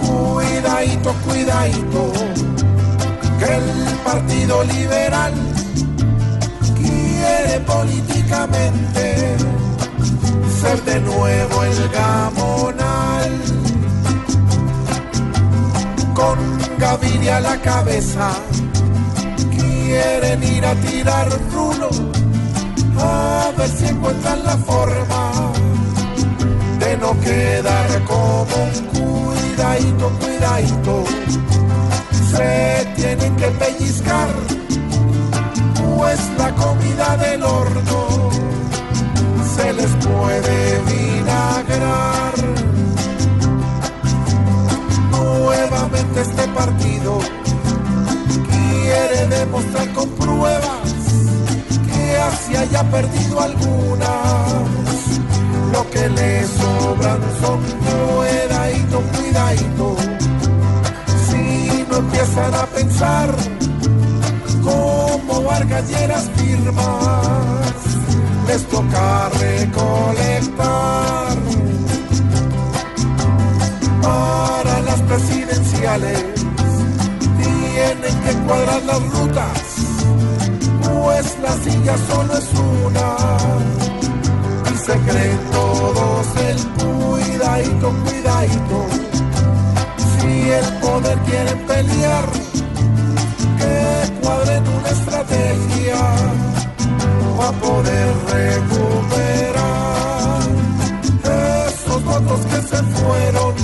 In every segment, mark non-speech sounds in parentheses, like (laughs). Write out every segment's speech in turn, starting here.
Cuidadito, cuidadito, que el Partido Liberal quiere políticamente ser de nuevo el gamonal. Con Gaviria a la cabeza, quieren ir a tirar rulo, a ver si encuentran la forma de no quedar como un cuidadito, cuidadito. Se tienen que pellizcar, pues la comida del horno se les puede vinagrar. Nuevamente este partido quiere demostrar con pruebas que así haya perdido algunas. Lo que le sobran son cuidadito, cuidadito. Si no empiezan a pensar como Vargas Lleras firmas, les toca recolectar para las presidenciales. Tienen que cuadrar las rutas, pues la silla solo es una. Se creen todos el cuidadito, cuidadito. Si el poder quieren pelear, que cuadren una estrategia para poder recuperar esos votos que se fueron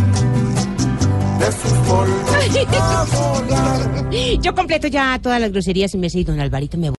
de sus (laughs) polvos a volar. Yo completo ya todas las groserías y me sé, don Alvarito me